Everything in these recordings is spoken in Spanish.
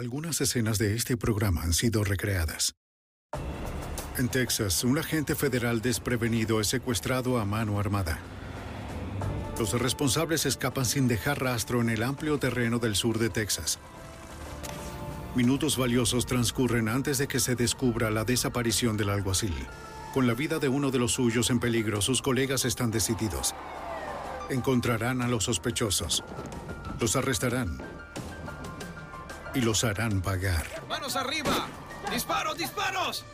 Algunas escenas de este programa han sido recreadas. En Texas, un agente federal desprevenido es secuestrado a mano armada. Los responsables escapan sin dejar rastro en el amplio terreno del sur de Texas. Minutos valiosos transcurren antes de que se descubra la desaparición del alguacil. Con la vida de uno de los suyos en peligro, sus colegas están decididos. Encontrarán a los sospechosos. Los arrestarán y los harán pagar. ¡Manos arriba! ¡Disparos, disparos!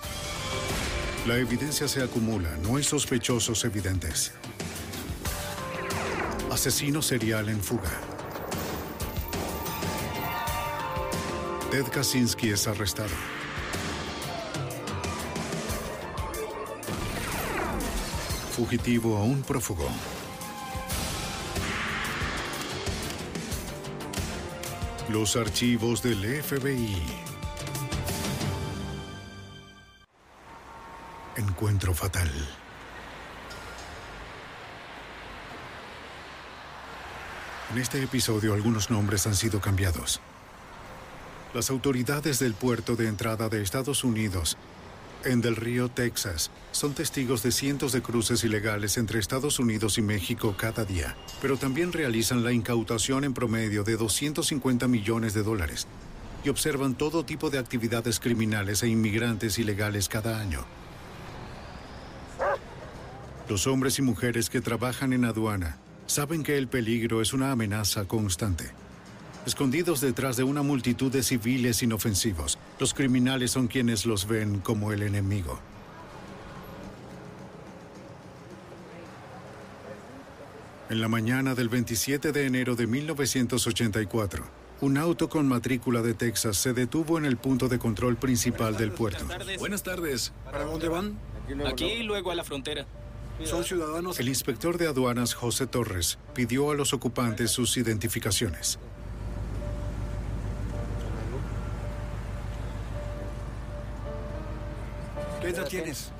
La evidencia se acumula, no hay sospechosos evidentes. Asesino serial en fuga. Ted Kaczynski es arrestado. Fugitivo a un prófugo. Los archivos del FBI. Encuentro fatal. En este episodio algunos nombres han sido cambiados. Las autoridades del puerto de entrada de Estados Unidos, en Del Río, Texas, son testigos de cientos de cruces ilegales entre Estados Unidos y México cada día, pero también realizan la incautación en promedio de 250 millones de dólares y observan todo tipo de actividades criminales e inmigrantes ilegales cada año. Los hombres y mujeres que trabajan en aduana saben que el peligro es una amenaza constante. Escondidos detrás de una multitud de civiles inofensivos, los criminales son quienes los ven como el enemigo. En la mañana del 27 de enero de 1984, un auto con matrícula de Texas se detuvo en el punto de control principal del puerto. Buenas tardes. ¿Para dónde van? Aquí y luego a la frontera. ¿Son ciudadanos? El inspector de aduanas José Torres pidió a los ocupantes sus identificaciones. Edad tienes?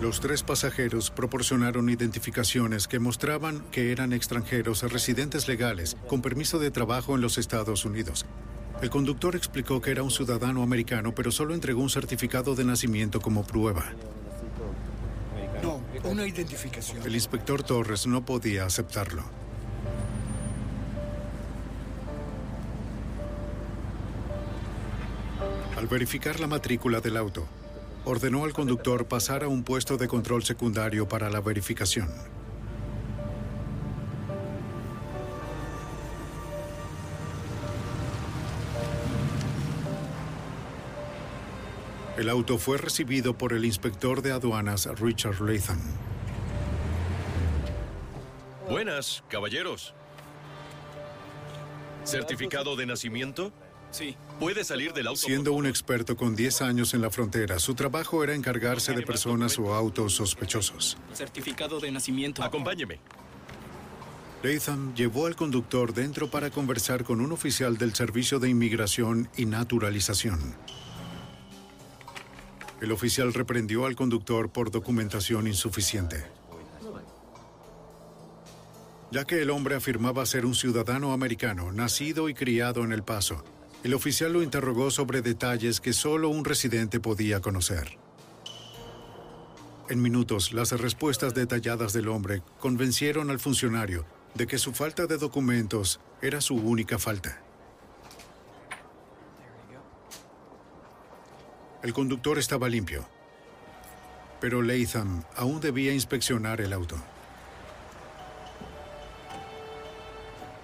Los tres pasajeros proporcionaron identificaciones que mostraban que eran extranjeros residentes legales con permiso de trabajo en los Estados Unidos. El conductor explicó que era un ciudadano americano, pero solo entregó un certificado de nacimiento como prueba. No, una identificación. El inspector Torres no podía aceptarlo. Al verificar la matrícula del auto, ordenó al conductor pasar a un puesto de control secundario para la verificación. El auto fue recibido por el inspector de aduanas Richard Latham. Buenas, caballeros. ¿Certificado de nacimiento? Sí. Puede salir del auto. Siendo un experto con 10 años en la frontera, su trabajo era encargarse de personas o autos sospechosos. Certificado de nacimiento. Acompáñeme. Latham llevó al conductor dentro para conversar con un oficial del Servicio de Inmigración y Naturalización. El oficial reprendió al conductor por documentación insuficiente. Ya que el hombre afirmaba ser un ciudadano americano, nacido y criado en El Paso, el oficial lo interrogó sobre detalles que solo un residente podía conocer. En minutos, las respuestas detalladas del hombre convencieron al funcionario de que su falta de documentos Era su única falta. El conductor estaba limpio, pero Latham aún debía inspeccionar el auto.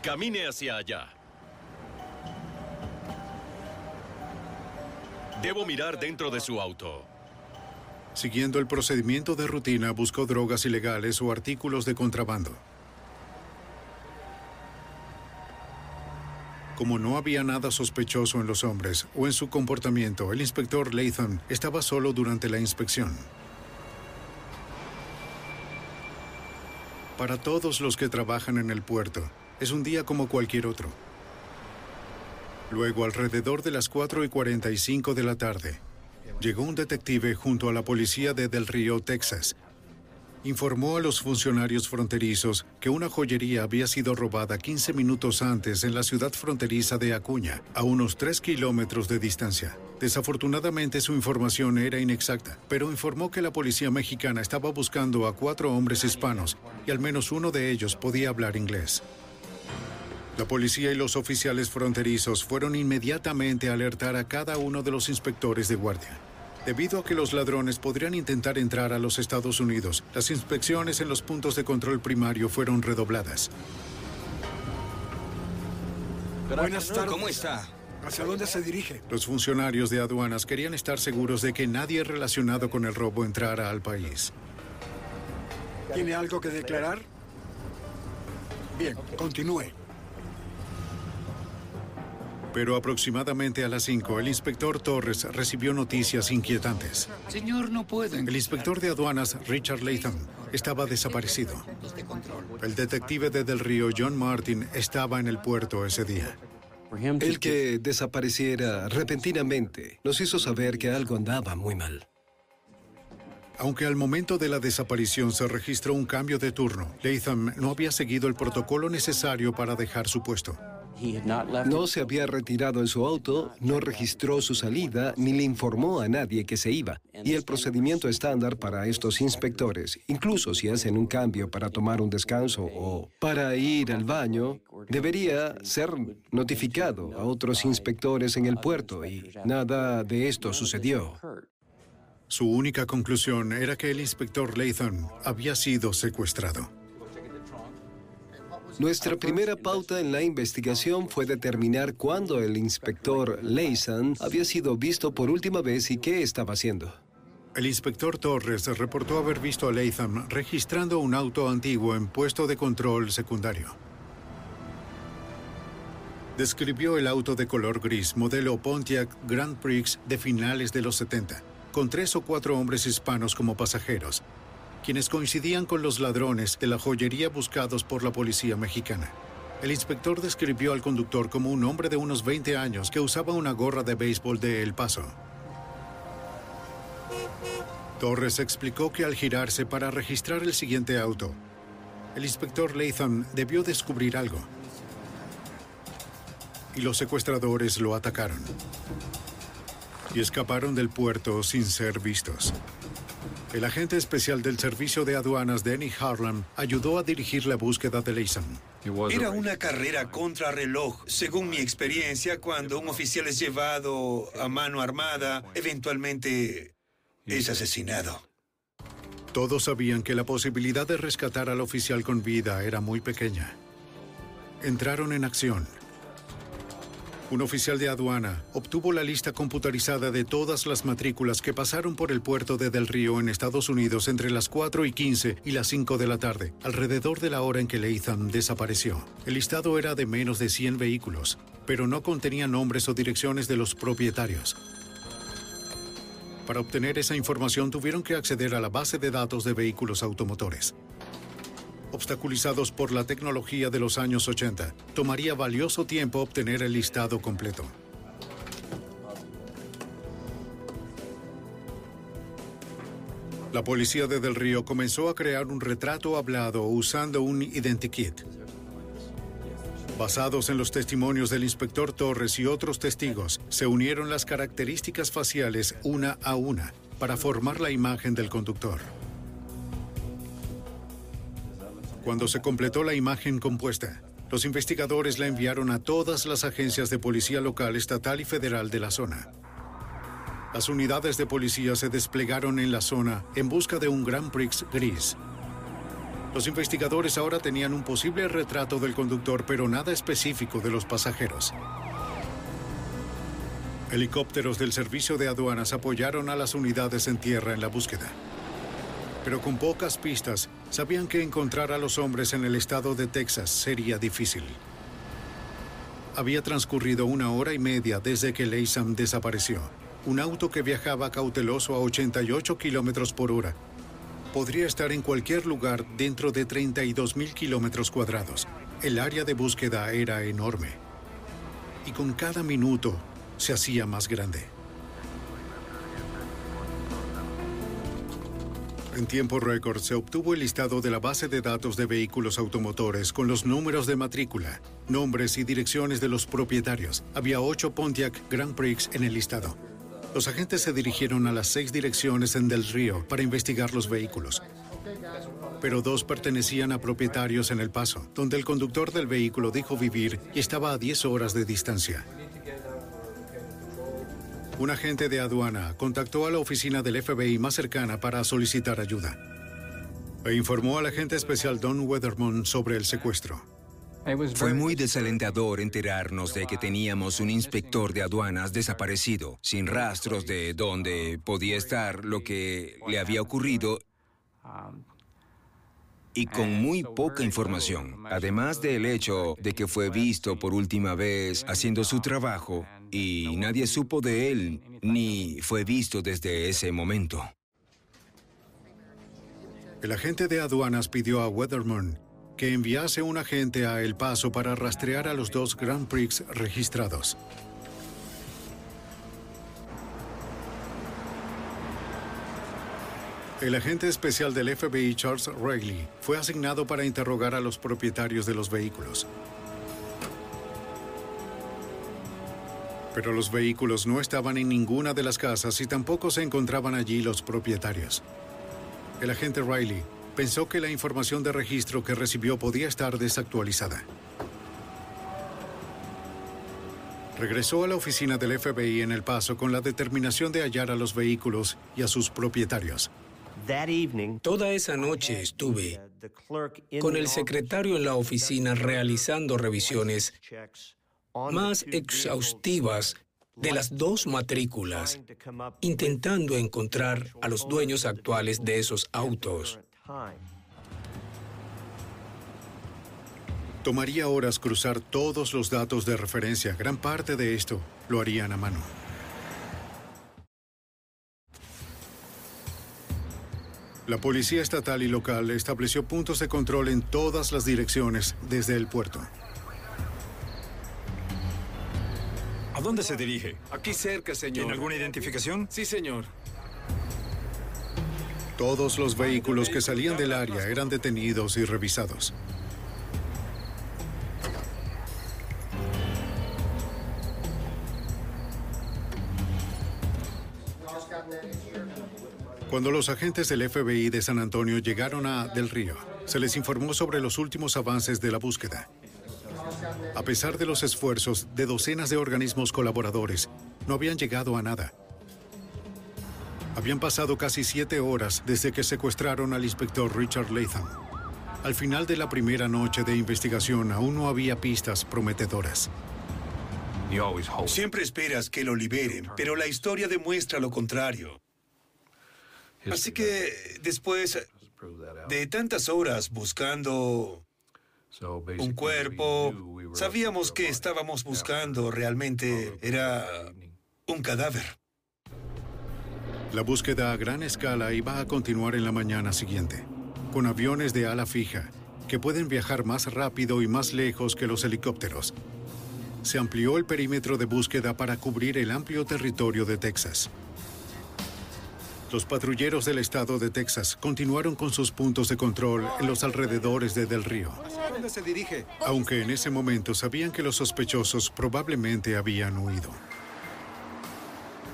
Camine hacia allá. Debo mirar dentro de su auto. Siguiendo el procedimiento de rutina, buscó drogas ilegales o artículos de contrabando. Como no había nada sospechoso en los hombres o en su comportamiento, el inspector Latham estaba solo durante la inspección. Para todos los que trabajan en el puerto, es un día como cualquier otro. Luego, alrededor de las 4 y 45 de la tarde, llegó un detective junto a la policía de Del Río, Texas. Informó a los funcionarios fronterizos que una joyería había sido robada 15 minutos antes en la ciudad fronteriza de Acuña, a unos 3 kilómetros de distancia. Desafortunadamente su información era inexacta, pero informó que la policía mexicana estaba buscando a cuatro hombres hispanos y al menos uno de ellos podía hablar inglés. La policía y los oficiales fronterizos fueron inmediatamente a alertar a cada uno de los inspectores de guardia. Debido a que los ladrones podrían intentar entrar a los Estados Unidos, las inspecciones en los puntos de control primario fueron redobladas. Buenas tardes. ¿Cómo está? ¿Hacia dónde se dirige? Los funcionarios de aduanas querían estar seguros de que nadie relacionado con el robo entrara al país. ¿Tiene algo que declarar? Bien, continúe. Pero aproximadamente a las 5, el inspector Torres recibió noticias inquietantes. Señor, no puedo. El inspector de aduanas, Richard Latham, estaba desaparecido. El detective de Del Río, John Martin, estaba en el puerto ese día. El que desapareciera repentinamente nos hizo saber que algo andaba muy mal. Aunque al momento de la desaparición se registró un cambio de turno, Latham no había seguido el protocolo necesario para dejar su puesto. No se había retirado en su auto, no registró su salida, ni le informó a nadie que se iba. Y el procedimiento estándar para estos inspectores, incluso si hacen un cambio para tomar un descanso o para ir al baño, debería ser notificado a otros inspectores en el puerto y nada de esto sucedió. Su única conclusión era que el inspector Latham había sido secuestrado. Nuestra primera pauta en la investigación fue determinar cuándo el inspector Layson había sido visto por última vez y qué estaba haciendo. El inspector Torres reportó haber visto a Latham registrando un auto antiguo en puesto de control secundario. Describió el auto de color gris, modelo Pontiac Grand Prix de finales de los 70, con tres o cuatro hombres hispanos como pasajeros, quienes coincidían con los ladrones de la joyería buscados por la policía mexicana. El inspector describió al conductor como un hombre de unos 20 años que usaba una gorra de béisbol de El Paso. Torres explicó que al girarse para registrar el siguiente auto, el inspector Latham debió descubrir algo. Y los secuestradores lo atacaron. Y escaparon del puerto sin ser vistos. El agente especial del Servicio de Aduanas, Denny Harlan, ayudó a dirigir la búsqueda de Layson. Era una carrera contra reloj. Según mi experiencia, cuando un oficial es llevado a mano armada, eventualmente es asesinado. Todos sabían que la posibilidad de rescatar al oficial con vida era muy pequeña. Entraron en acción. Un oficial de aduana obtuvo la lista computarizada de todas las matrículas que pasaron por el puerto de Del Río en Estados Unidos entre las 4 y 15 y las 5 de la tarde, alrededor de la hora en que Latham desapareció. El listado era de menos de 100 vehículos, pero no contenía nombres o direcciones de los propietarios. Para obtener esa información tuvieron que acceder a la base de datos de vehículos automotores. Obstaculizados por la tecnología de los años 80, tomaría valioso tiempo obtener el listado completo. La policía de Del Río comenzó a crear un retrato hablado usando un identikit. Basados en los testimonios del inspector Torres y otros testigos, se unieron las características faciales una a una para formar la imagen del conductor. Cuando se completó la imagen compuesta, Los investigadores la enviaron a todas las agencias de policía local, estatal y federal de la zona. Las unidades de policía se desplegaron en la zona en busca de un Grand Prix gris. Los investigadores ahora tenían un posible retrato del conductor, pero nada específico de los pasajeros. Helicópteros del Servicio de Aduanas apoyaron a las unidades en tierra en la búsqueda. Pero con pocas pistas, sabían que encontrar a los hombres en el estado de Texas sería difícil. Había transcurrido una hora y media desde que Leysam desapareció. Un auto que viajaba cauteloso a 88 kilómetros por hora podría estar en cualquier lugar dentro de 32 mil kilómetros cuadrados. El área de búsqueda era enorme. Y con cada minuto se hacía más grande. En tiempo récord se obtuvo el listado de la base de datos de vehículos automotores con los números de matrícula, nombres y direcciones de los propietarios. Había ocho Pontiac Grand Prix en el listado. Los agentes se dirigieron a las seis direcciones en Del Río para investigar los vehículos. Pero dos pertenecían a propietarios en El Paso, donde el conductor del vehículo dijo vivir y estaba a 10 horas de distancia. Un agente de aduana contactó a la oficina del FBI más cercana para solicitar ayuda. E informó al agente especial Don Weatherman sobre el secuestro. Fue muy desalentador enterarnos de que teníamos un inspector de aduanas desaparecido, sin rastros de dónde podía estar, lo que le había ocurrido y con muy poca información, además del hecho de que fue visto por última vez haciendo su trabajo y nadie supo de él ni fue visto desde ese momento. El agente de aduanas pidió a Weatherman que enviase un agente a El Paso para rastrear a los dos Grand Prix registrados. El agente especial del FBI Charles Reilly fue asignado para interrogar a los propietarios de los vehículos. Pero los vehículos no estaban en ninguna de las casas y tampoco se encontraban allí los propietarios. El agente Riley pensó que la información de registro que recibió podía estar desactualizada. Regresó a la oficina del FBI en El Paso con la determinación de hallar a los vehículos y a sus propietarios. Toda esa noche estuve con el secretario en la oficina realizando revisiones más exhaustivas de las dos matrículas, intentando encontrar a los dueños actuales de esos autos. Tomaría horas cruzar todos los datos de referencia. Gran parte de esto lo harían a mano. La policía estatal y local estableció puntos de control en todas las direcciones desde el puerto. ¿A dónde se dirige? Aquí cerca, señor. ¿Tiene alguna identificación? Sí, señor. Todos los vehículos que salían del área eran detenidos y revisados. Cuando los agentes del FBI de San Antonio llegaron a Del Río, se les informó sobre los últimos avances de la búsqueda. A pesar de los esfuerzos de docenas de organismos colaboradores, no habían llegado a nada. Habían pasado casi siete horas desde que secuestraron al inspector Richard Latham. Al final de la primera noche de investigación aún no había pistas prometedoras. Siempre esperas que lo liberen, pero la historia demuestra lo contrario. Así que después de tantas horas buscando un cuerpo, sabíamos que estábamos buscando realmente era un cadáver. La búsqueda a gran escala iba a continuar en la mañana siguiente, con aviones de ala fija, que pueden viajar más rápido y más lejos que los helicópteros. Se amplió el perímetro de búsqueda para cubrir el amplio territorio de Texas. Los patrulleros del estado de Texas continuaron con sus puntos de control en los alrededores de Del Río. ¿A dónde se dirige? Aunque en ese momento sabían que los sospechosos probablemente habían huido.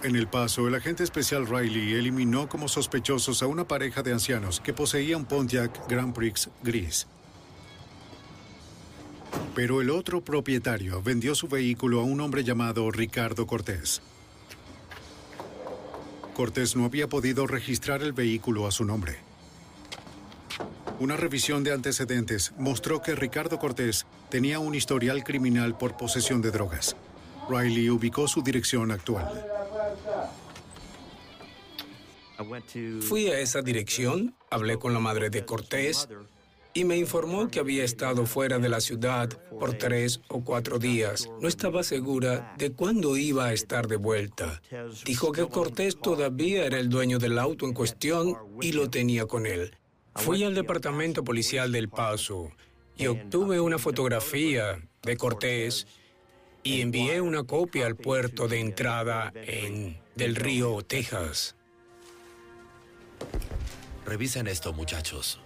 En El Paso, el agente especial Riley eliminó como sospechosos a una pareja de ancianos que poseía un Pontiac Grand Prix gris. Pero el otro propietario vendió su vehículo a un hombre llamado Ricardo Cortés. Cortés no había podido registrar el vehículo a su nombre. Una revisión de antecedentes mostró que Ricardo Cortés tenía un historial criminal por posesión de drogas. Riley ubicó su dirección actual. Fui a esa dirección, hablé con la madre de Cortés y me informó que había estado fuera de la ciudad por tres o cuatro días. No estaba segura de cuándo iba a estar de vuelta. Dijo que Cortés todavía era el dueño del auto en cuestión y lo tenía con él. Fui al departamento policial del Paso y obtuve una fotografía de Cortés y envié una copia al puerto de entrada en Del Río, Texas. Revisen esto, muchachos.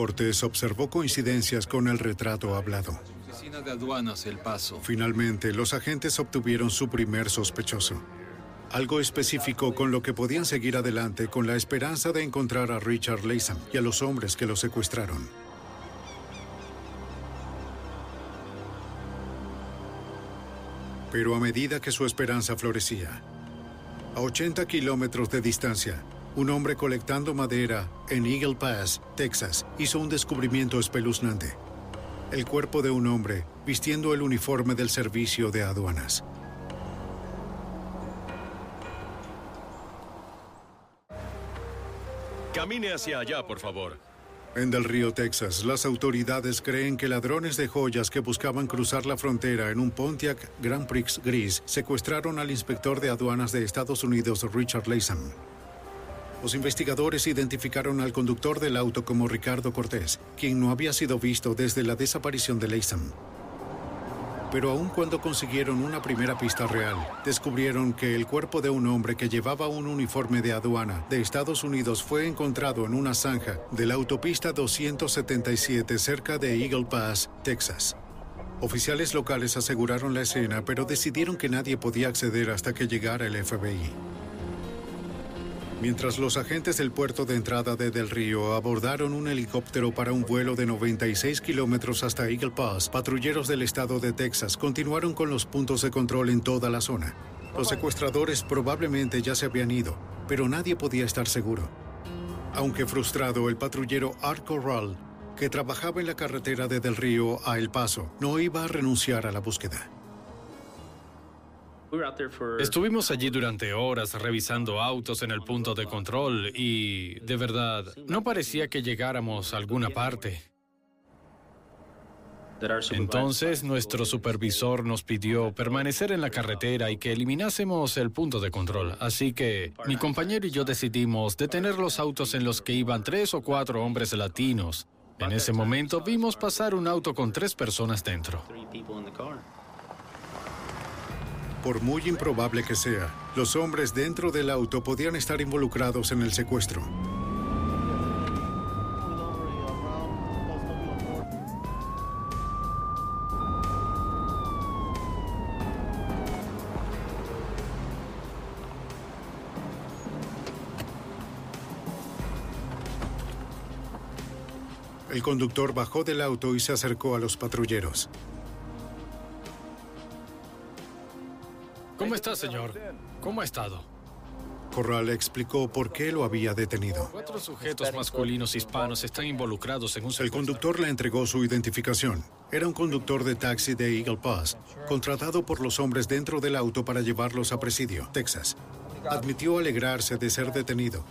Cortés observó coincidencias con el retrato hablado. Oficina de aduanas, El Paso. Finalmente, los agentes obtuvieron su primer sospechoso. Algo específico con lo que podían seguir adelante con la esperanza de encontrar a Richard Latham y a los hombres que lo secuestraron. Pero a medida que su esperanza florecía, a 80 kilómetros de distancia, un hombre colectando madera en Eagle Pass, Texas, hizo un descubrimiento espeluznante. El cuerpo de un hombre vistiendo el uniforme del servicio de aduanas. Camine hacia allá, por favor. En Del Río, Texas, las autoridades creen que ladrones de joyas que buscaban cruzar la frontera en un Pontiac Grand Prix gris secuestraron al inspector de aduanas de Estados Unidos, Richard Latham. Los investigadores identificaron al conductor del auto como Ricardo Cortés, quien no había sido visto desde la desaparición de Latham. Pero aun cuando consiguieron una primera pista real, descubrieron que el cuerpo de un hombre que llevaba un uniforme de aduana de Estados Unidos fue encontrado en una zanja de la autopista 277 cerca de Eagle Pass, Texas. Oficiales locales aseguraron la escena, pero decidieron que nadie podía acceder hasta que llegara el FBI. Mientras los agentes del puerto de entrada de Del Río abordaron un helicóptero para un vuelo de 96 kilómetros hasta Eagle Pass, patrulleros del estado de Texas continuaron con los puntos de control en toda la zona. Los secuestradores probablemente ya se habían ido, pero nadie podía estar seguro. Aunque frustrado, el patrullero Art Corral, que trabajaba en la carretera de Del Río a El Paso, no iba a renunciar a la búsqueda. Estuvimos allí durante horas revisando autos en el punto de control y, de verdad, no parecía que llegáramos a alguna parte. Entonces nuestro supervisor nos pidió permanecer en la carretera y que eliminásemos el punto de control. Así que mi compañero y yo decidimos detener los autos en los que iban tres o cuatro hombres latinos. En ese momento vimos pasar un auto con tres personas dentro. Por muy improbable que sea, los hombres dentro del auto podían estar involucrados en el secuestro. El conductor bajó del auto y se acercó a los patrulleros. ¿Cómo está, señor? ¿Cómo ha estado? Corral explicó por qué lo había detenido. Cuatro sujetos masculinos hispanos están involucrados en un El conductor le entregó su identificación. Era un conductor de taxi de Eagle Pass, contratado por los hombres dentro del auto para llevarlos a Presidio, Texas. Admitió alegrarse de ser detenido,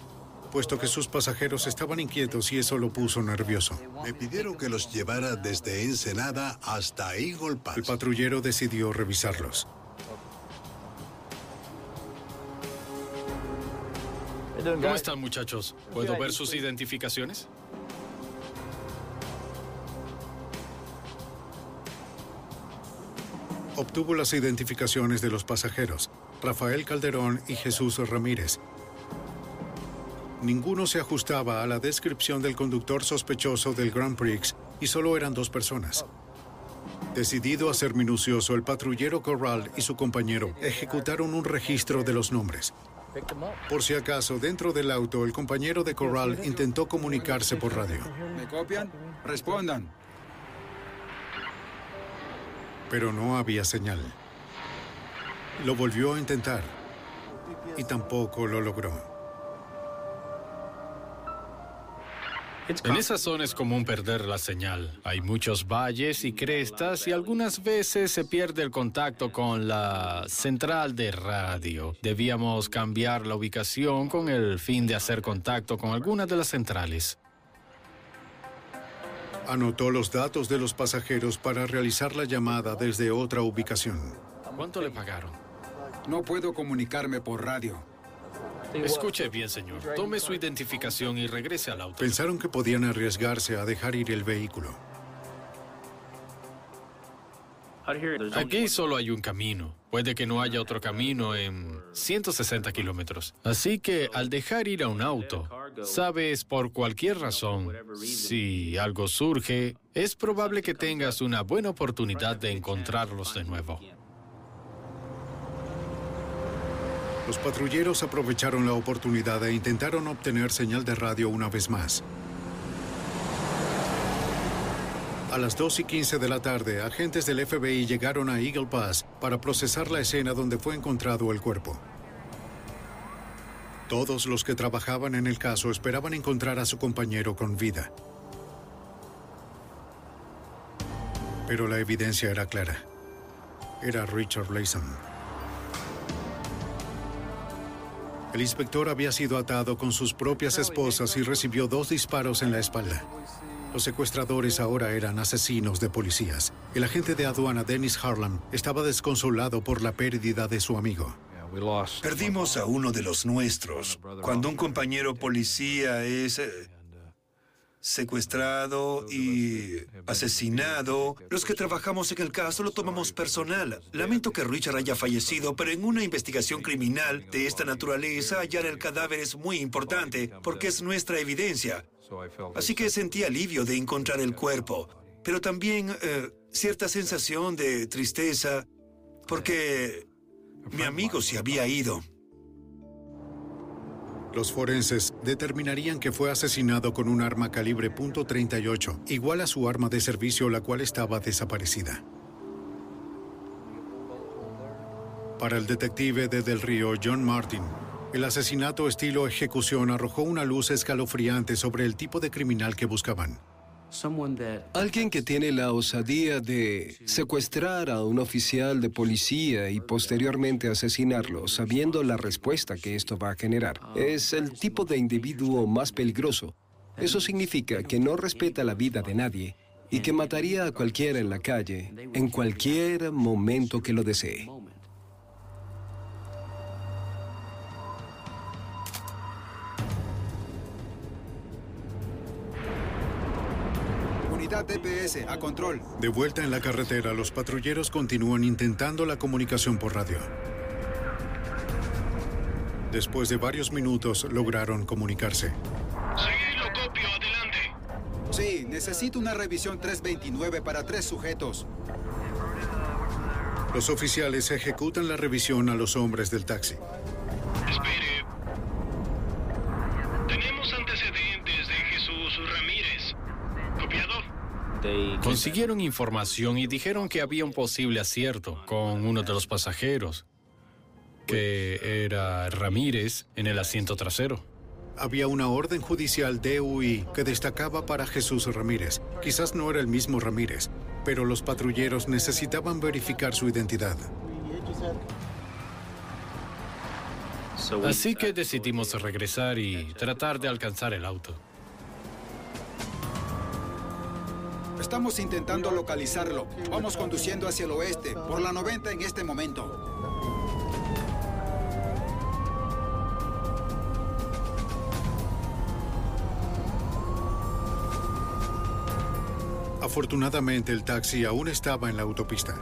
puesto que sus pasajeros estaban inquietos y eso lo puso nervioso. Me pidieron que los llevara desde Ensenada hasta Eagle Pass. El patrullero decidió revisarlos. ¿Cómo están, muchachos? ¿Puedo ver sus identificaciones? Obtuvo las identificaciones de los pasajeros, Rafael Calderón y Jesús Ramírez. Ninguno se ajustaba a la descripción del conductor sospechoso del Grand Prix y solo eran dos personas. Decidido a ser minucioso, el patrullero Corral y su compañero ejecutaron un registro de los nombres. Por si acaso, dentro del auto, el compañero de Corral intentó comunicarse por radio. ¿Me copian? Respondan. Pero no había señal. Lo volvió a intentar y tampoco lo logró. En esa zona es común perder la señal. Hay muchos valles y crestas y algunas veces se pierde el contacto con la central de radio. Debíamos cambiar la ubicación con el fin de hacer contacto con algunas de las centrales. Anotó los datos de los pasajeros para realizar la llamada desde otra ubicación. ¿Cuánto le pagaron? No puedo comunicarme por radio. Escuche bien, señor. Tome su identificación y regrese al auto. Pensaron que podían arriesgarse a dejar ir el vehículo. Aquí solo hay un camino. Puede que no haya otro camino en 160 kilómetros. Así que al dejar ir a un auto, sabes por cualquier razón, si algo surge, es probable que tengas una buena oportunidad de encontrarlos de nuevo. Los patrulleros aprovecharon la oportunidad e intentaron obtener señal de radio una vez más. A las 2 y 15 de la tarde, agentes del FBI llegaron a Eagle Pass para procesar la escena donde fue encontrado el cuerpo. Todos los que trabajaban en el caso esperaban encontrar a su compañero con vida. Pero la evidencia era clara. Era Richard Layson. El inspector había sido atado con sus propias esposas y recibió dos disparos en la espalda. Los secuestradores ahora eran asesinos de policías. El agente de aduana Dennis Harlan estaba desconsolado por la pérdida de su amigo. Perdimos a uno de los nuestros. Cuando un compañero policía es eh, secuestrado y asesinado. Los que trabajamos en el caso lo tomamos personal. Lamento que Richard haya fallecido, pero en una investigación criminal de esta naturaleza hallar el cadáver es muy importante porque es nuestra evidencia. Así que sentí alivio de encontrar el cuerpo, pero también eh, cierta sensación de tristeza porque mi amigo se había ido. Los forenses determinarían que fue asesinado con un arma calibre .38, igual a su arma de servicio la cual estaba desaparecida. Para el detective de Del Río, John Martin, el asesinato estilo ejecución arrojó una luz escalofriante sobre el tipo de criminal que buscaban. Alguien que tiene la osadía de secuestrar a un oficial de policía y posteriormente asesinarlo, sabiendo la respuesta que esto va a generar, es el tipo de individuo más peligroso. Eso significa que no respeta la vida de nadie y que mataría a cualquiera en la calle en cualquier momento que lo desee. DPS, a control. De vuelta en la carretera, los patrulleros continúan intentando la comunicación por radio. Después de varios minutos, lograron comunicarse. Sí, lo copio, adelante. Sí, necesito una revisión 329 para tres sujetos. Los oficiales ejecutan la revisión a los hombres del taxi. Espere. Tenemos antecedentes de Jesús Ramírez. Copiador. Consiguieron información y dijeron que había un posible acierto con uno de los pasajeros, que era Ramírez en el asiento trasero. Había una orden judicial DUI que destacaba para Jesús Ramírez. Quizás no era el mismo Ramírez, pero los patrulleros necesitaban verificar su identidad. Así que decidimos regresar y tratar de alcanzar el auto. Estamos intentando localizarlo. Vamos conduciendo hacia el oeste, por la 90 en este momento. Afortunadamente el taxi aún estaba en la autopista.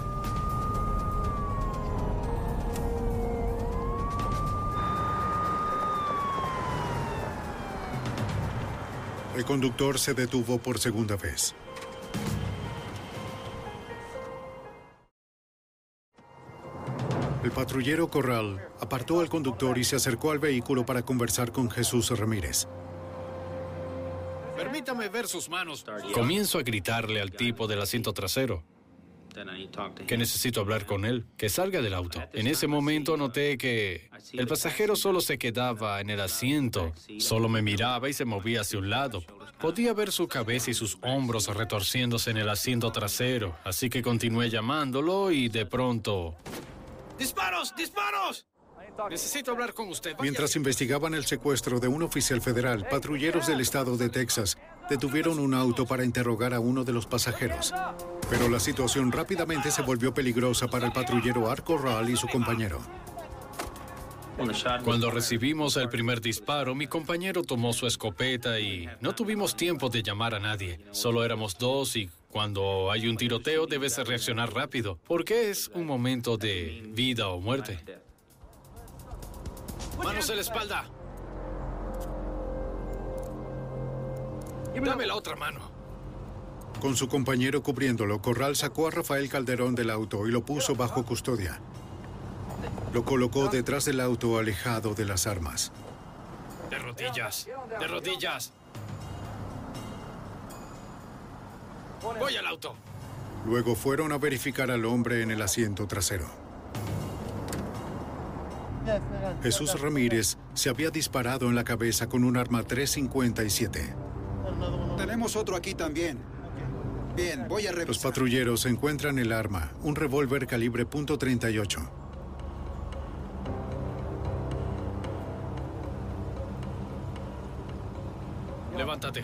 El conductor se detuvo por segunda vez. Patrullero Corral apartó al conductor y se acercó al vehículo para conversar con Jesús Ramírez. Permítame ver sus manos. Comienzo a gritarle al tipo del asiento trasero que necesito hablar con él, que salga del auto. En ese momento noté que el pasajero solo se quedaba en el asiento, solo me miraba y se movía hacia un lado. Podía ver su cabeza y sus hombros retorciéndose en el asiento trasero, así que continué llamándolo y de pronto... ¡Disparos! ¡Disparos! Necesito hablar con usted. Mientras investigaban el secuestro de un oficial federal, patrulleros del estado de Texas detuvieron un auto para interrogar a uno de los pasajeros. Pero la situación rápidamente se volvió peligrosa para el patrullero Art Corral y su compañero. Cuando recibimos el primer disparo, mi compañero tomó su escopeta y no tuvimos tiempo de llamar a nadie. Solo éramos dos y cuando hay un tiroteo debes reaccionar rápido, porque es un momento de vida o muerte. Manos en la espalda. Dame la otra mano. Con su compañero cubriéndolo, Corral sacó a Rafael Calderón del auto y lo puso bajo custodia. Lo colocó detrás del auto alejado de las armas. De rodillas, de rodillas. Voy al auto. Luego fueron a verificar al hombre en el asiento trasero. Jesús Ramírez se había disparado en la cabeza con un arma 357. Tenemos otro aquí también. Bien, voy a revisar. Los patrulleros encuentran el arma, un revólver calibre .38. Levántate.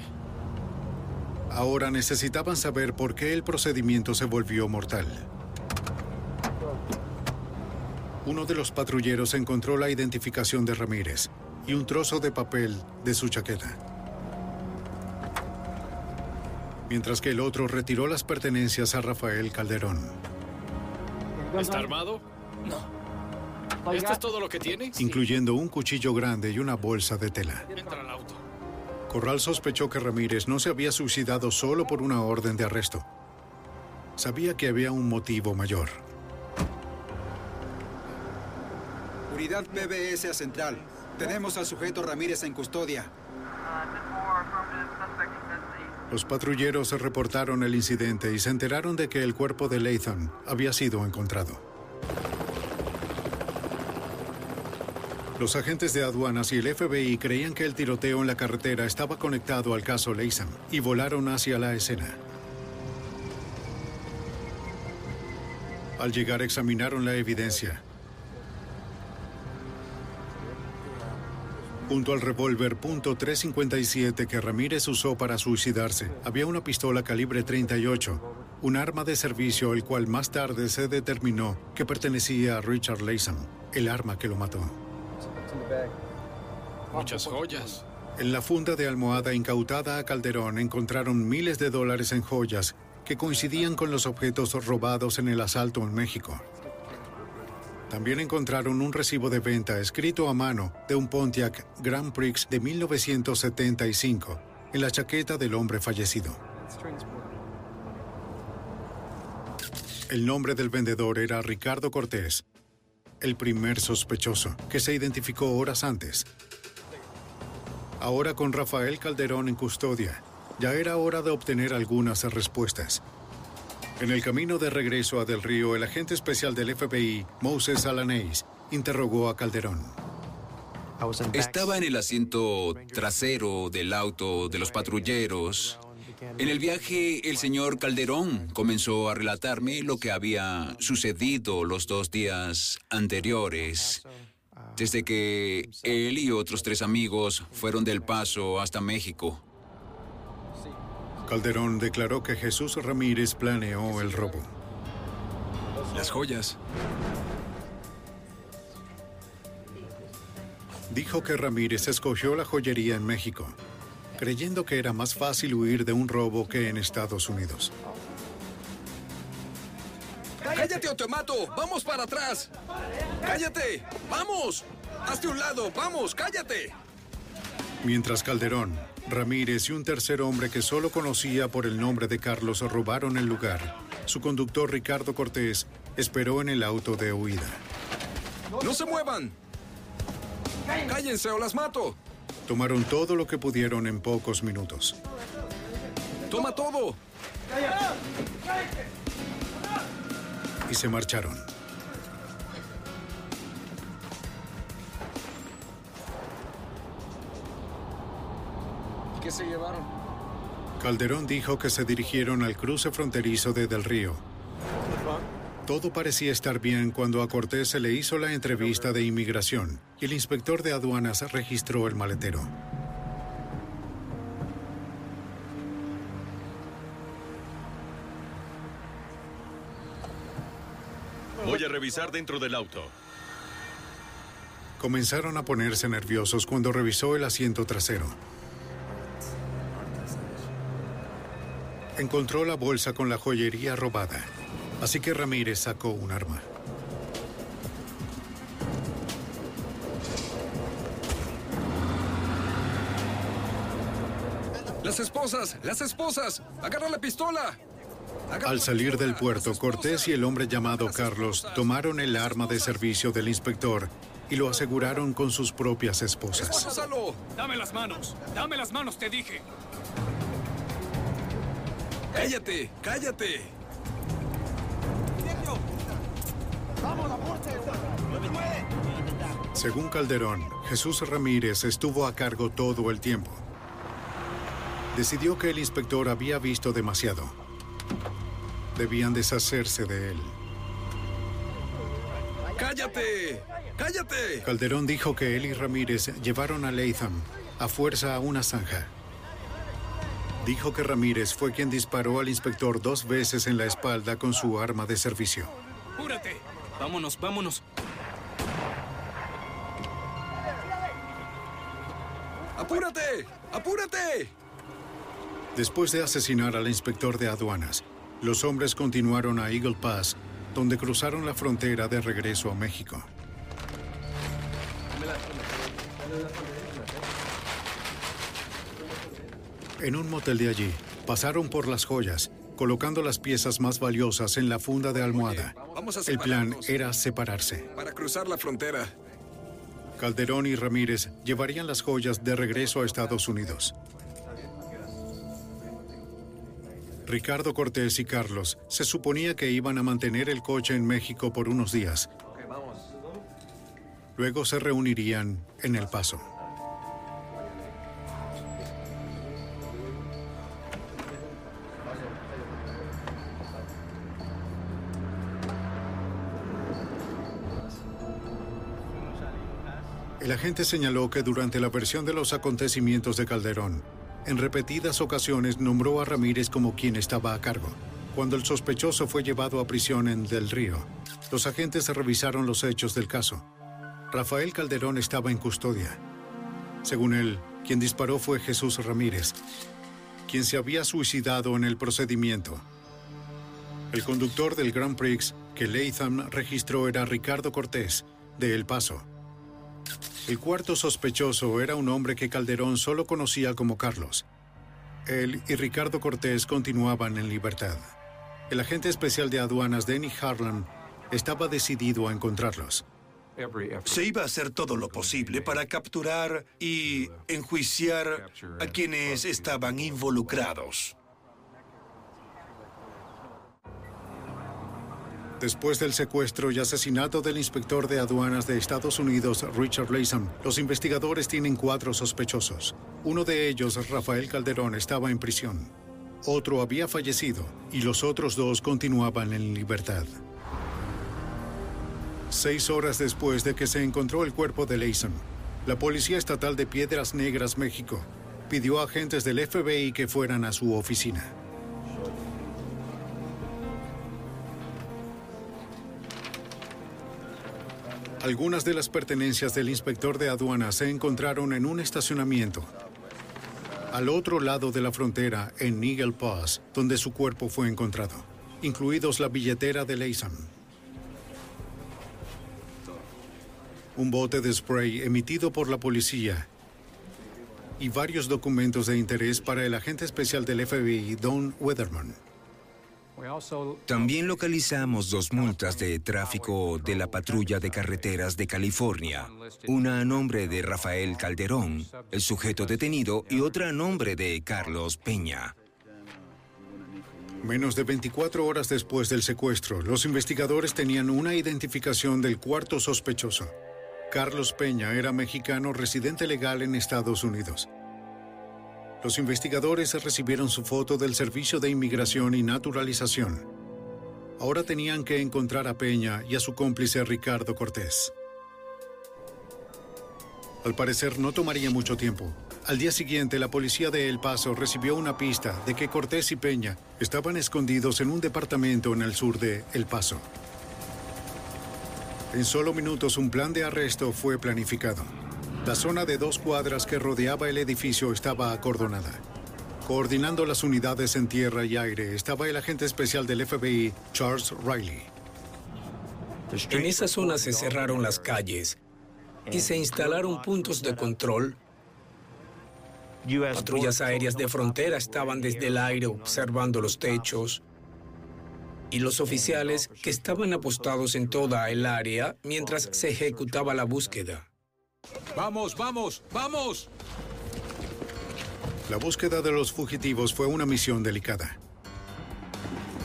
Ahora necesitaban saber por qué el procedimiento se volvió mortal. Uno de los patrulleros encontró la identificación de Ramírez y un trozo de papel de su chaqueta. Mientras que el otro retiró las pertenencias a Rafael Calderón. ¿Está armado? No. ¿Esto es todo lo que tiene? Incluyendo un cuchillo grande y una bolsa de tela. Entra al auto. Corral sospechó que Ramírez no se había suicidado solo por una orden de arresto. Sabía que había un motivo mayor. Unidad PBS a Central. Tenemos al sujeto Ramírez en custodia. Los patrulleros reportaron el incidente y se enteraron de que el cuerpo de Latham había sido encontrado. Los agentes de aduanas y el FBI creían que el tiroteo en la carretera estaba conectado al caso Latham y volaron hacia la escena. Al llegar examinaron la evidencia. Junto al revólver .357 que Ramírez usó para suicidarse, había una pistola calibre 38, un arma de servicio el cual más tarde se determinó que pertenecía a Richard Latham, el arma que lo mató. Muchas joyas. En la funda de almohada incautada a Calderón encontraron miles de dólares en joyas que coincidían con los objetos robados en el asalto en México. También encontraron un recibo de venta escrito a mano de un Pontiac Grand Prix de 1975 en la chaqueta del hombre fallecido. El nombre del vendedor era Ricardo Cortés, el primer sospechoso, que se identificó horas antes. Ahora con Rafael Calderón en custodia, ya era hora de obtener algunas respuestas. En el camino de regreso a Del Río, el agente especial del FBI, Moses Alanés, interrogó a Calderón. Estaba en el asiento trasero del auto de los patrulleros. En el viaje, el señor Calderón comenzó a relatarme lo que había sucedido los dos días anteriores, desde que él y otros tres amigos fueron del Paso hasta México. Calderón declaró que Jesús Ramírez planeó el robo. Las joyas. Dijo que Ramírez escogió la joyería en México, creyendo que era más fácil huir de un robo que en Estados Unidos. ¡Cállate o te mato! ¡Vamos para atrás! ¡Cállate! ¡Vamos! ¡Hazte un lado! ¡Vamos! ¡Cállate! Mientras Calderón, Ramírez y un tercer hombre que solo conocía por el nombre de Carlos robaron el lugar, su conductor Ricardo Cortés esperó en el auto de huida. ¡No se muevan! ¡Cállense o las mato! Tomaron todo lo que pudieron en pocos minutos. ¡Toma todo! Y se marcharon. ¿Qué se llevaron? Calderón dijo que se dirigieron al cruce fronterizo de Del Río. Todo parecía estar bien cuando a Cortés se le hizo la entrevista de inmigración y el inspector de aduanas registró el maletero. Voy a revisar dentro del auto. Comenzaron a ponerse nerviosos cuando revisó el asiento trasero. Encontró la bolsa con la joyería robada, así que Ramírez sacó un arma. ¡Las esposas! ¡Las esposas! ¡Agarra la pistola! Al salir del puerto, Cortés y el hombre llamado Carlos tomaron el arma de servicio del inspector y lo aseguraron con sus propias esposas. Dame las manos. Dame las manos, te dije. ¡Cállate! ¡Cállate! Según Calderón, Jesús Ramírez estuvo a cargo todo el tiempo. Decidió que el inspector había visto demasiado. Debían deshacerse de él. ¡Cállate! ¡Cállate! Calderón dijo que él y Ramírez llevaron a Latham a fuerza a una zanja. Dijo que Ramírez fue quien disparó al inspector dos veces en la espalda con su arma de servicio. ¡Apúrate! Vámonos, vámonos. ¡Apúrate! ¡Apúrate! Después de asesinar al inspector de aduanas, los hombres continuaron a Eagle Pass, donde cruzaron la frontera de regreso a México. En un motel de allí, pasaron por las joyas, colocando las piezas más valiosas en la funda de almohada. Vamos a El plan era separarse. Para cruzar la frontera. Calderón y Ramírez llevarían las joyas de regreso a Estados Unidos. Ricardo Cortés y Carlos se suponía que iban a mantener el coche en México por unos días. Luego se reunirían en El Paso. El agente señaló que durante la versión de los acontecimientos de Calderón, en repetidas ocasiones nombró a Ramírez como quien estaba a cargo. Cuando el sospechoso fue llevado a prisión en Del Río, los agentes revisaron los hechos del caso. Rafael Calderón estaba en custodia. Según él, quien disparó fue Jesús Ramírez, quien se había suicidado en el procedimiento. El conductor del Grand Prix que Latham registró era Ricardo Cortés, de El Paso. El cuarto sospechoso era un hombre que Calderón solo conocía como Carlos. Él y Ricardo Cortés continuaban en libertad. El agente especial de aduanas Denny Harlan estaba decidido a encontrarlos. Se iba a hacer todo lo posible para capturar y enjuiciar a quienes estaban involucrados. Después del secuestro y asesinato del inspector de aduanas de Estados Unidos, Richard Latham, los investigadores tienen cuatro sospechosos. Uno de ellos, Rafael Calderón, estaba en prisión. Otro había fallecido y los otros dos continuaban en libertad. Seis horas después de que se encontró el cuerpo de Latham, la Policía Estatal de Piedras Negras, México, pidió a agentes del FBI que fueran a su oficina. Algunas de las pertenencias del inspector de aduanas se encontraron en un estacionamiento al otro lado de la frontera en Eagle Pass, donde su cuerpo fue encontrado, incluidos la billetera de Latham. Un bote de spray emitido por la policía y varios documentos de interés para el agente especial del FBI, Don Weatherman. También localizamos dos multas de tráfico de la patrulla de carreteras de California, una a nombre de Rafael Calderón, el sujeto detenido, y otra a nombre de Carlos Peña. Menos de 24 horas después del secuestro, los investigadores tenían una identificación del cuarto sospechoso. Carlos Peña era mexicano residente legal en Estados Unidos. Los investigadores recibieron su foto del Servicio de Inmigración y Naturalización. Ahora tenían que encontrar a Peña y a su cómplice Ricardo Cortés. Al parecer no tomaría mucho tiempo. Al día siguiente, la policía de El Paso recibió una pista de que Cortés y Peña estaban escondidos en un departamento en el sur de El Paso. En solo minutos un plan de arresto fue planificado. La zona de dos cuadras que rodeaba el edificio estaba acordonada. Coordinando las unidades en tierra y aire estaba el agente especial del FBI, Charles Riley. En esa zona se cerraron las calles y se instalaron puntos de control Patrullas aéreas de frontera estaban desde el aire observando los techos y los oficiales que estaban apostados en toda el área mientras se ejecutaba la búsqueda. ¡Vamos, vamos, vamos! La búsqueda de los fugitivos fue una misión delicada.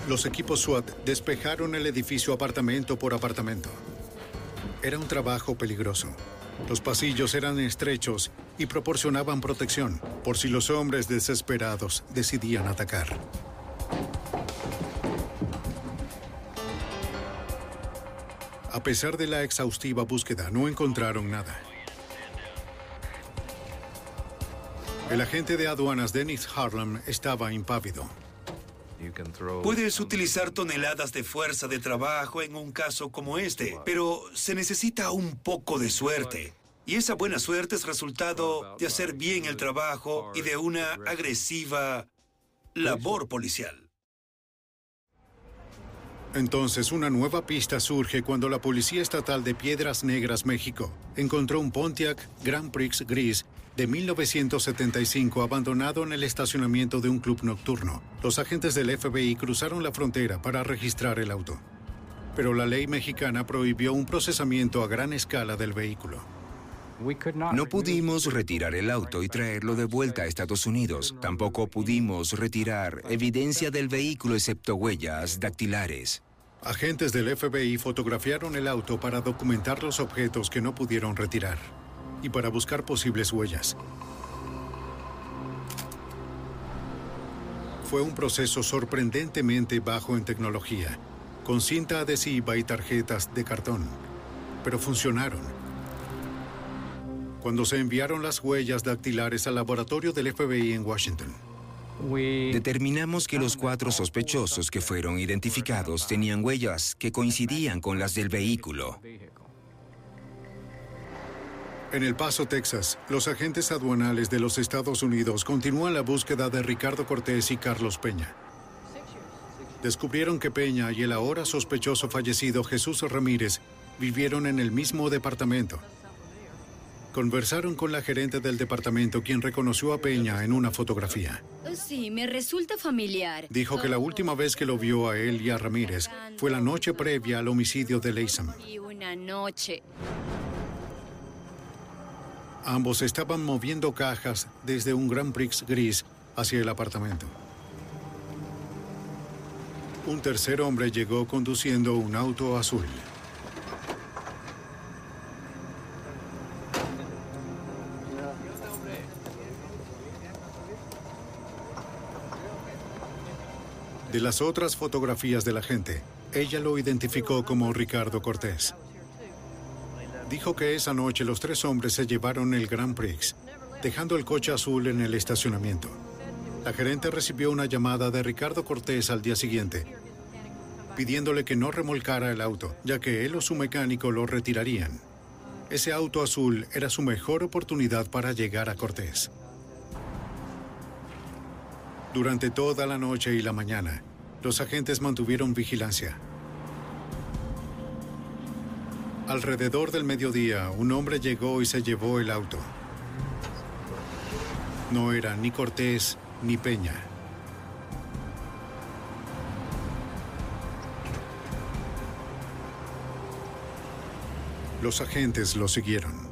Los equipos SWAT despejaron el edificio apartamento por apartamento. Era un trabajo peligroso. Los pasillos eran estrechos y proporcionaban protección por si los hombres desesperados decidían atacar. A pesar de la exhaustiva búsqueda, no encontraron nada. El agente de aduanas Dennis Harlem estaba impávido. Puedes utilizar toneladas de fuerza de trabajo en un caso como este, pero se necesita un poco de suerte. Y esa buena suerte es resultado de hacer bien el trabajo y de una agresiva labor policial. Entonces una nueva pista surge cuando la Policía Estatal de Piedras Negras, México, encontró un Pontiac Grand Prix gris de 1975 abandonado en el estacionamiento de un club nocturno. Los agentes del FBI cruzaron la frontera para registrar el auto. Pero la ley mexicana prohibió un procesamiento a gran escala del vehículo. No pudimos retirar el auto y traerlo de vuelta a Estados Unidos. Tampoco pudimos retirar evidencia del vehículo excepto huellas dactilares. Agentes del FBI fotografiaron el auto para documentar los objetos que no pudieron retirar y para buscar posibles huellas. Fue un proceso sorprendentemente bajo en tecnología, con cinta adhesiva y tarjetas de cartón, pero funcionaron. Cuando se enviaron las huellas dactilares al laboratorio del FBI en Washington, Determinamos que los cuatro sospechosos que fueron identificados tenían huellas que coincidían con las del vehículo. En El Paso, Texas, los agentes aduanales de los Estados Unidos continúan la búsqueda de Ricardo Cortés y Carlos Peña. Descubrieron que Peña y el ahora sospechoso fallecido Jesús Ramírez vivieron en el mismo departamento. Conversaron con la gerente del departamento, quien reconoció a Peña en una fotografía. Sí, me resulta familiar. Dijo que la última vez que lo vio a él y a Ramírez fue la noche previa al homicidio de Leisam. Y una noche. Ambos estaban moviendo cajas desde un Grand Prix gris hacia el apartamento. Un tercer hombre llegó conduciendo un auto azul. De las otras fotografías de la gente, ella lo identificó como Ricardo Cortés. Dijo que esa noche los tres hombres se llevaron el Grand Prix, dejando el coche azul en el estacionamiento. La gerente recibió una llamada de Ricardo Cortés al día siguiente, pidiéndole que no remolcara el auto, ya que él o su mecánico lo retirarían. Ese auto azul era su mejor oportunidad para llegar a Cortés. Durante toda la noche y la mañana, los agentes mantuvieron vigilancia. Alrededor del mediodía, un hombre llegó y se llevó el auto. No era ni Cortés ni Peña. Los agentes lo siguieron.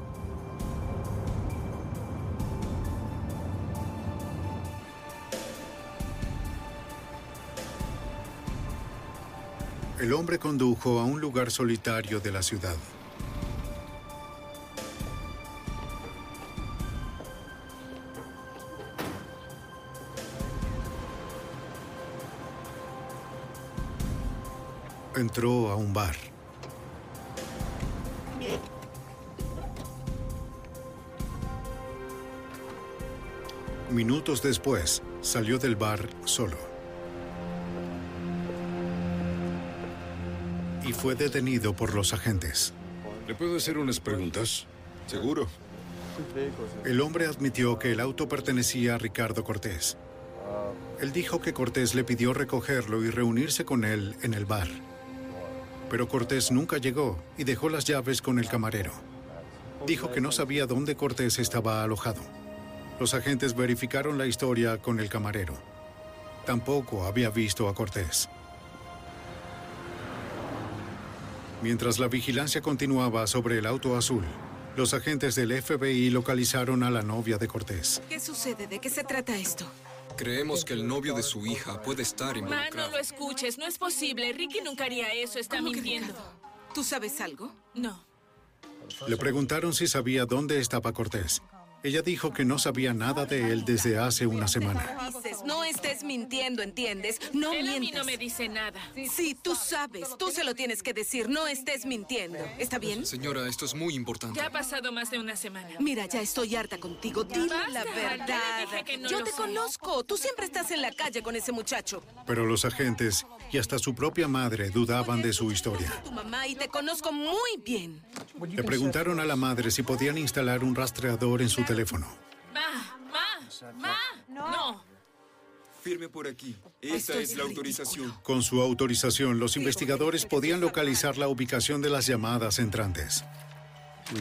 El hombre condujo a un lugar solitario de la ciudad. Entró a un bar. Minutos después, salió del bar solo. Fue detenido por los agentes. ¿Le puedo hacer unas preguntas? Seguro. El hombre admitió que el auto pertenecía a Ricardo Cortés. Él dijo que Cortés le pidió recogerlo y reunirse con él en el bar. Pero Cortés nunca llegó y dejó las llaves con el camarero. Dijo que no sabía dónde Cortés estaba alojado. Los agentes verificaron la historia con el camarero. Tampoco había visto a Cortés. Mientras la vigilancia continuaba sobre el auto azul, los agentes del FBI localizaron a la novia de Cortés. ¿Qué sucede? ¿De qué se trata esto? Creemos que el novio de su hija puede estar Ma, involucrado. no lo escuches. No es posible. Ricky nunca haría eso. Está mintiendo. ¿Tú sabes algo? No. Le preguntaron si sabía dónde estaba Cortés. Ella dijo que no sabía nada de él desde hace una semana. Dices, no estés mintiendo, ¿entiendes? No Él a mí no me dice nada. Sí, tú sabes. Tú se lo tienes que decir. No estés mintiendo. ¿Está bien? Señora, esto es muy importante. Ya ha pasado más de una semana. Mira, ya estoy harta contigo. Dile la Basta, verdad. dije que no Yo te soy. conozco. Tú siempre estás en la calle con ese muchacho. Pero los agentes y hasta su propia madre dudaban de su historia. Tu mamá y te conozco muy bien. Le preguntaron a la madre si podían instalar un rastreador en su teléfono. Ma, ma, ma. No. Firme por aquí. Esta es la autorización. Con su autorización, los investigadores podían localizar la ubicación de las llamadas entrantes.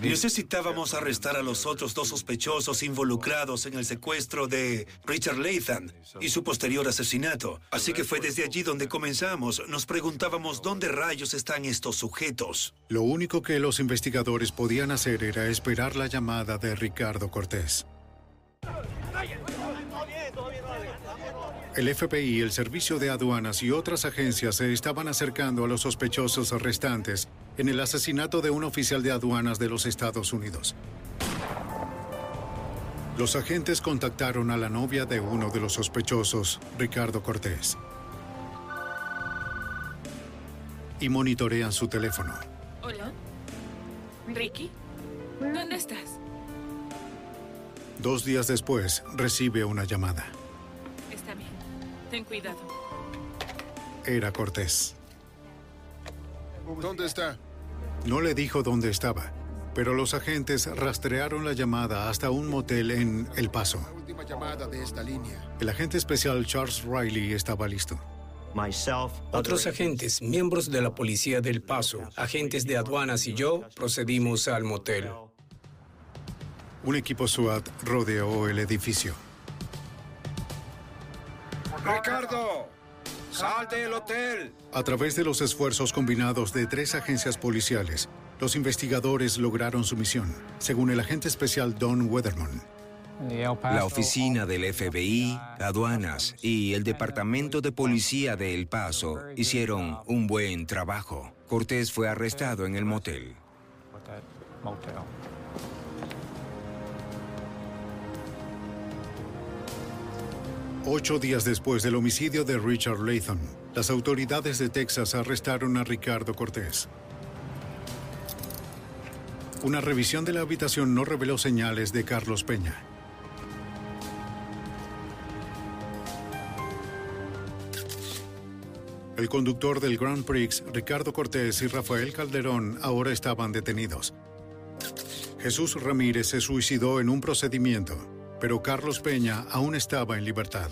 Necesitábamos arrestar a los otros dos sospechosos involucrados en el secuestro de Richard Latham y su posterior asesinato. Así que fue desde allí donde comenzamos. Nos preguntábamos dónde rayos están estos sujetos. Lo único que los investigadores podían hacer era esperar la llamada de Ricardo Cortés. El FBI, el Servicio de Aduanas y otras agencias se estaban acercando a los sospechosos restantes en el asesinato de un oficial de aduanas de los Estados Unidos. Los agentes contactaron a la novia de uno de los sospechosos, Ricardo Cortés, y monitorean su teléfono. Hola. Ricky. ¿Dónde estás? Dos días después, recibe una llamada. Está bien. Ten cuidado. Era Cortés. ¿Dónde está? No le dijo dónde estaba, pero los agentes rastrearon la llamada hasta un motel en El Paso. Última llamada de esta línea. El agente especial Charles Riley estaba listo. Otros agentes, miembros de la policía del Paso, agentes de aduanas y yo procedimos al motel. Un equipo SWAT rodeó el edificio. Ricardo, sal del hotel. A través de los esfuerzos combinados de tres agencias policiales, los investigadores lograron su misión, según el agente especial Don Weatherman. La oficina del FBI, aduanas y el departamento de policía de El Paso hicieron un buen trabajo. Cortés fue arrestado en el motel. Ocho días después del homicidio de Richard Latham, las autoridades de Texas arrestaron a Ricardo Cortés. Una revisión de la habitación no reveló señales de Carlos Peña. El conductor del Grand Prix, Ricardo Cortés y Rafael Calderón, ahora estaban detenidos. Jesús Ramírez se suicidó en un procedimiento, pero Carlos Peña aún estaba en libertad.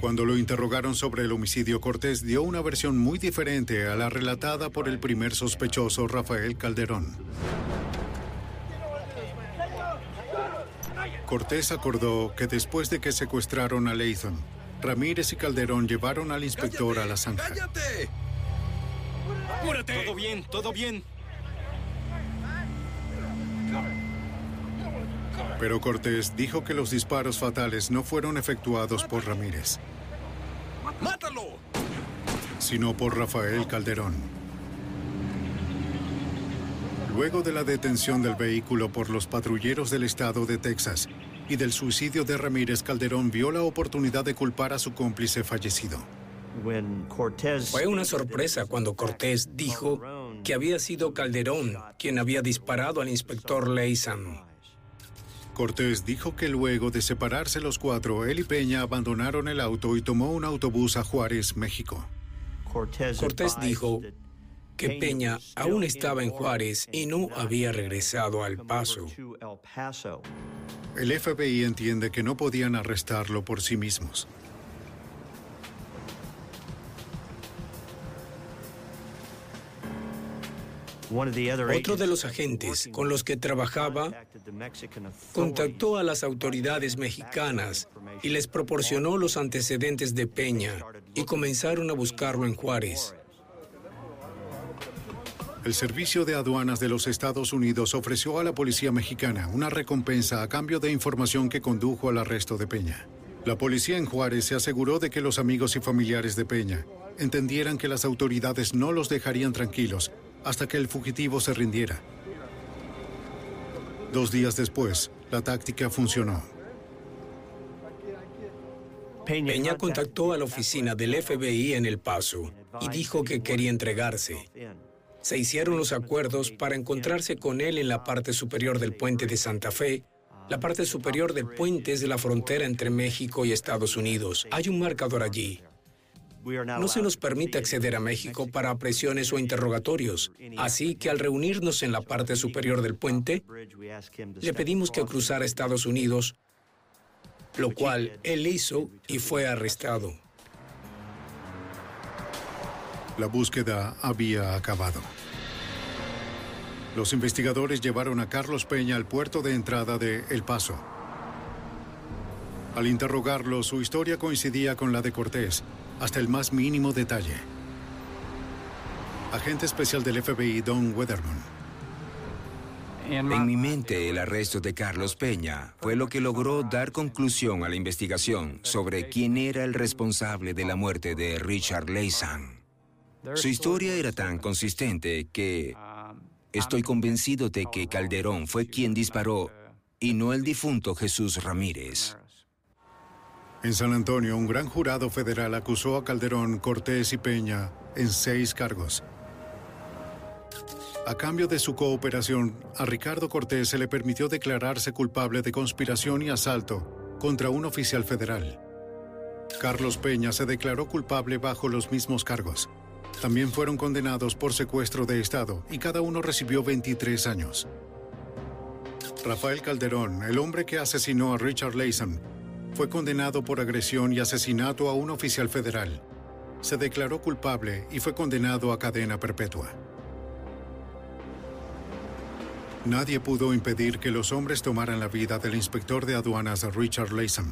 Cuando lo interrogaron sobre el homicidio, Cortés dio una versión muy diferente a la relatada por el primer sospechoso, Rafael Calderón. Cortés acordó que después de que secuestraron a Latham, Ramírez y Calderón llevaron al inspector a la zanja. ¡Cállate! ¡Apúrate! Todo bien, todo bien. Pero Cortés dijo que los disparos fatales no fueron efectuados por Ramírez. ¡Mátalo! Sino por Rafael Calderón. Luego de la detención del vehículo por los patrulleros del estado de Texas y del suicidio de Ramírez, Calderón vio la oportunidad de culpar a su cómplice fallecido. Fue una sorpresa cuando Cortés dijo que había sido Calderón quien había disparado al inspector Leysam. Cortés dijo que luego de separarse los cuatro, él y Peña abandonaron el auto y tomó un autobús a Juárez, México. Cortés dijo que Peña aún estaba en Juárez y no había regresado al Paso. El FBI entiende que no podían arrestarlo por sí mismos. Otro de los agentes con los que trabajaba contactó a las autoridades mexicanas y les proporcionó los antecedentes de Peña y comenzaron a buscarlo en Juárez. El Servicio de Aduanas de los Estados Unidos ofreció a la policía mexicana una recompensa a cambio de información que condujo al arresto de Peña. La policía en Juárez se aseguró de que los amigos y familiares de Peña entendieran que las autoridades no los dejarían tranquilos hasta que el fugitivo se rindiera. Dos días después, la táctica funcionó. Peña contactó a la oficina del FBI en El Paso y dijo que quería entregarse. Se hicieron los acuerdos para encontrarse con él en la parte superior del puente de Santa Fe. La parte superior del puente es de la frontera entre México y Estados Unidos. Hay un marcador allí. No se nos permite acceder a México para presiones o interrogatorios, así que al reunirnos en la parte superior del puente, le pedimos que cruzara Estados Unidos, lo cual él hizo y fue arrestado. La búsqueda había acabado. Los investigadores llevaron a Carlos Peña al puerto de entrada de El Paso. Al interrogarlo, su historia coincidía con la de Cortés, hasta el más mínimo detalle. Agente especial del FBI, Don Weatherman. En mi mente, el arresto de Carlos Peña fue lo que logró dar conclusión a la investigación sobre quién era el responsable de la muerte de Richard Laysan. Su historia era tan consistente que estoy convencido de que Calderón fue quien disparó y no el difunto Jesús Ramírez. En San Antonio, un gran jurado federal acusó a Calderón, Cortés y Peña en seis cargos. A cambio de su cooperación, a Ricardo Cortés se le permitió declararse culpable de conspiración y asalto contra un oficial federal. Carlos Peña se declaró culpable bajo los mismos cargos. También fueron condenados por secuestro de Estado y cada uno recibió 23 años. Rafael Calderón, el hombre que asesinó a Richard Layson, fue condenado por agresión y asesinato a un oficial federal. Se declaró culpable y fue condenado a cadena perpetua. Nadie pudo impedir que los hombres tomaran la vida del inspector de aduanas Richard Latham.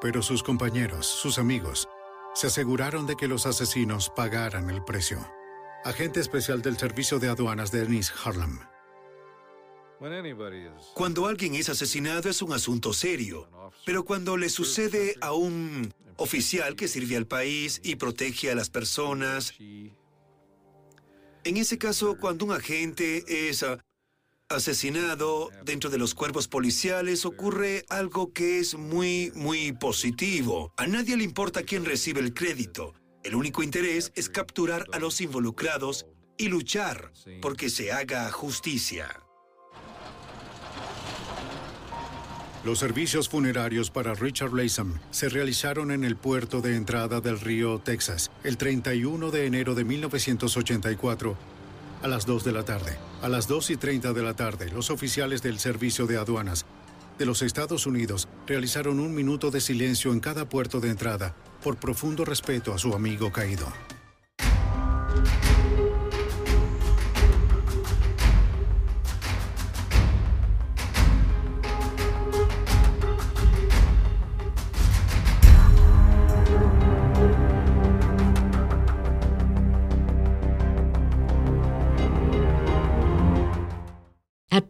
Pero sus compañeros, sus amigos, se aseguraron de que los asesinos pagaran el precio. Agente especial del Servicio de Aduanas Dennis Harlem. Cuando alguien es asesinado es un asunto serio, pero cuando le sucede a un oficial que sirve al país y protege a las personas, en ese caso, cuando un agente es asesinado dentro de los cuerpos policiales, ocurre algo que es muy, muy positivo. A nadie le importa quién recibe el crédito. El único interés es capturar a los involucrados y luchar porque se haga justicia. Los servicios funerarios para Richard Latham se realizaron en el puerto de entrada del río Texas el 31 de enero de 1984 a las 2 de la tarde. A las 2 y 30 de la tarde, los oficiales del Servicio de Aduanas de los Estados Unidos realizaron un minuto de silencio en cada puerto de entrada por profundo respeto a su amigo caído.